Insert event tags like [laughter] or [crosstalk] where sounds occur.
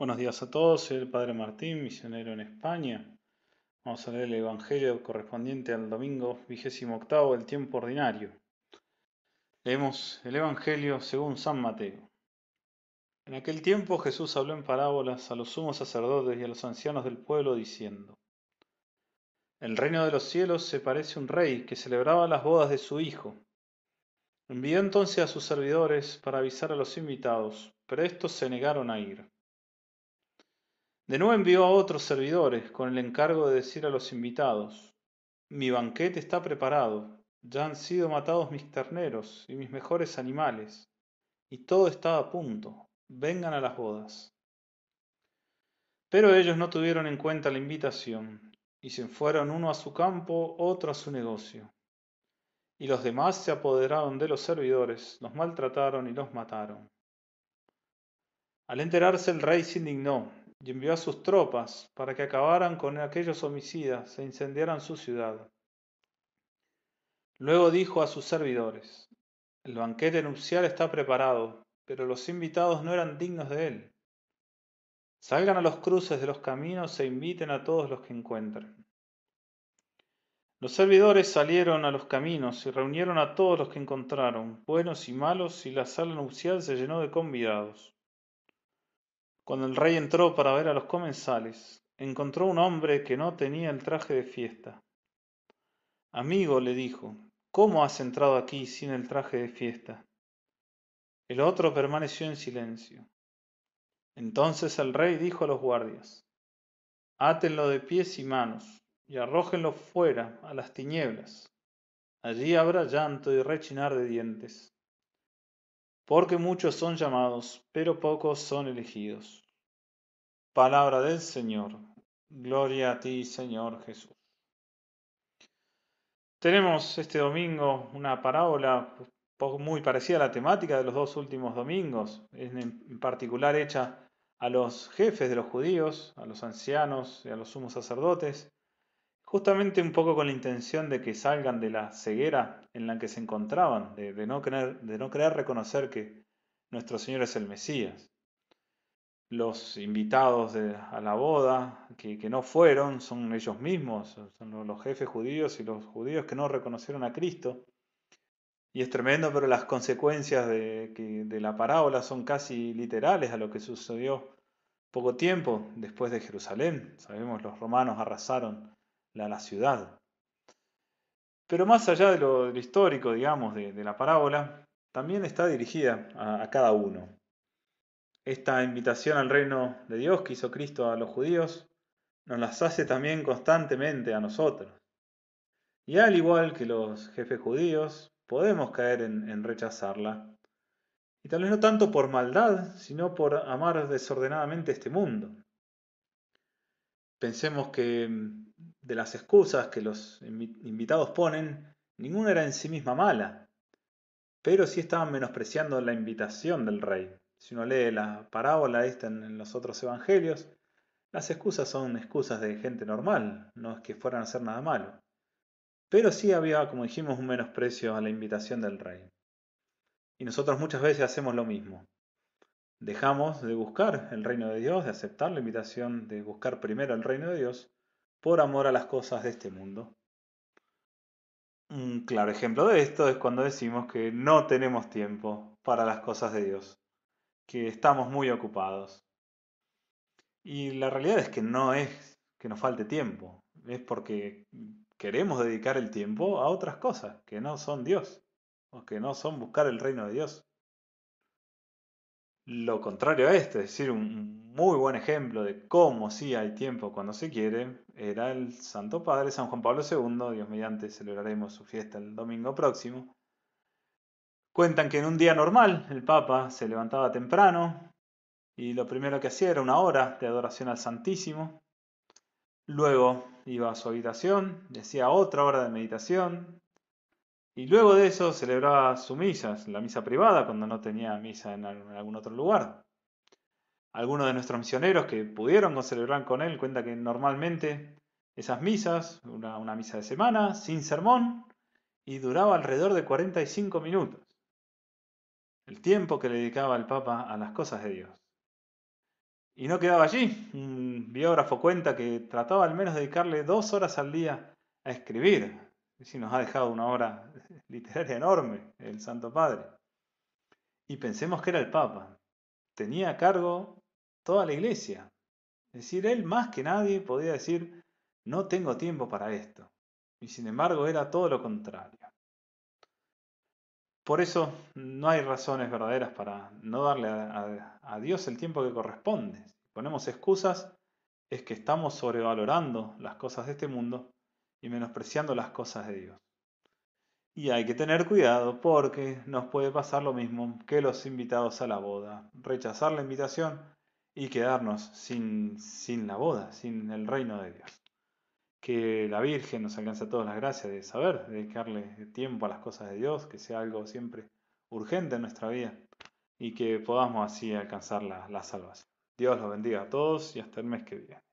Buenos días a todos, soy el Padre Martín, misionero en España. Vamos a leer el Evangelio correspondiente al domingo vigésimo octavo del tiempo ordinario. Leemos el Evangelio según San Mateo. En aquel tiempo Jesús habló en parábolas a los sumos sacerdotes y a los ancianos del pueblo diciendo, El reino de los cielos se parece a un rey que celebraba las bodas de su hijo. Envió entonces a sus servidores para avisar a los invitados, pero estos se negaron a ir. De nuevo envió a otros servidores con el encargo de decir a los invitados, mi banquete está preparado, ya han sido matados mis terneros y mis mejores animales, y todo está a punto, vengan a las bodas. Pero ellos no tuvieron en cuenta la invitación, y se fueron uno a su campo, otro a su negocio. Y los demás se apoderaron de los servidores, los maltrataron y los mataron. Al enterarse el rey se indignó y envió a sus tropas para que acabaran con aquellos homicidas e incendiaran su ciudad. Luego dijo a sus servidores, el banquete nupcial está preparado, pero los invitados no eran dignos de él. Salgan a los cruces de los caminos e inviten a todos los que encuentren. Los servidores salieron a los caminos y reunieron a todos los que encontraron, buenos y malos, y la sala nupcial se llenó de convidados. Cuando el rey entró para ver a los comensales, encontró un hombre que no tenía el traje de fiesta. Amigo, le dijo, ¿cómo has entrado aquí sin el traje de fiesta? El otro permaneció en silencio. Entonces el rey dijo a los guardias, Átenlo de pies y manos y arrójenlo fuera a las tinieblas. Allí habrá llanto y rechinar de dientes porque muchos son llamados, pero pocos son elegidos. Palabra del Señor. Gloria a ti, Señor Jesús. Tenemos este domingo una parábola muy parecida a la temática de los dos últimos domingos, en particular hecha a los jefes de los judíos, a los ancianos y a los sumos sacerdotes, justamente un poco con la intención de que salgan de la ceguera en la que se encontraban, de, no, querer, de no reconocer que nuestro Señor es el Mesías. Los invitados a la boda, que, no fueron, son ellos mismos, son los jefes judíos y los judíos que no reconocieron a Cristo. Y es tremendo, pero las consecuencias de, de la parábola son casi literales a lo que sucedió poco tiempo después de Jerusalén. Sabemos, los romanos arrasaron la, la ciudad. Pero más allá de lo, histórico, digamos, de, la parábola, también está dirigida a, cada uno. Esta invitación al reino de Dios que hizo Cristo a los judíos nos las hace también constantemente a nosotros. Y al igual que los jefes judíos, podemos caer en, en, rechazarla. Y tal vez no tanto por maldad, sino por amar desordenadamente este mundo. Pensemos que de las excusas que los invitados ponen, ninguna era en sí misma mala, pero sí estaban menospreciando la invitación del rey. Si uno lee la parábola esta en los otros evangelios, las excusas son excusas de gente normal, no es que fueran a hacer nada malo. Pero sí había, como dijimos, un menosprecio a la invitación del rey. Y nosotros muchas veces hacemos lo mismo. Dejamos de buscar el reino de Dios, de aceptar la invitación de buscar primero el reino de Dios, por amor a las cosas de este mundo. Un claro ejemplo de esto es cuando decimos que no tenemos tiempo para las cosas de Dios, que estamos muy ocupados. Y la realidad es que no es que nos falte tiempo, es porque queremos dedicar el tiempo a otras cosas que no son Dios, o que no son buscar el reino de Dios. Lo contrario a esto, es decir, un muy buen ejemplo de cómo sí hay tiempo cuando se quiere, era el Santo Padre San Juan Pablo II, Dios mediante celebraremos su fiesta el domingo próximo. Cuentan que en un día normal el Papa se levantaba temprano y lo primero que hacía era una hora de adoración al Santísimo. Luego iba a su habitación, decía otra hora de meditación, y luego de eso celebraba su misa, la misa privada, cuando no tenía misa en algún otro lugar. Algunos de nuestros misioneros que pudieron celebrar con él cuenta que normalmente esas misas, una, una misa de semana, sin sermón, y duraba alrededor de 45 minutos. El tiempo que le dedicaba el Papa a las cosas de Dios. Y no quedaba allí. Un biógrafo cuenta que trataba al menos dedicarle dos horas al día a escribir. Y nos ha dejado una obra [laughs] literaria enorme, el Santo Padre. Y pensemos que era el Papa. Tenía a cargo toda la iglesia. Es decir, él más que nadie podía decir, no tengo tiempo para esto. Y sin embargo era todo lo contrario. Por eso no hay razones verdaderas para no darle a, Dios el tiempo que corresponde. Si ponemos excusas, es que estamos sobrevalorando las cosas de este mundo y menospreciando las cosas de Dios. Y hay que tener cuidado porque nos puede pasar lo mismo que los invitados a la boda, rechazar la invitación y quedarnos sin, sin la boda, sin el reino de Dios. Que la Virgen nos alcance a todos las gracias de saber, de dedicarle tiempo a las cosas de Dios, que sea algo siempre urgente en nuestra vida y que podamos así alcanzar la, la salvación. Dios los bendiga a todos y hasta el mes que viene.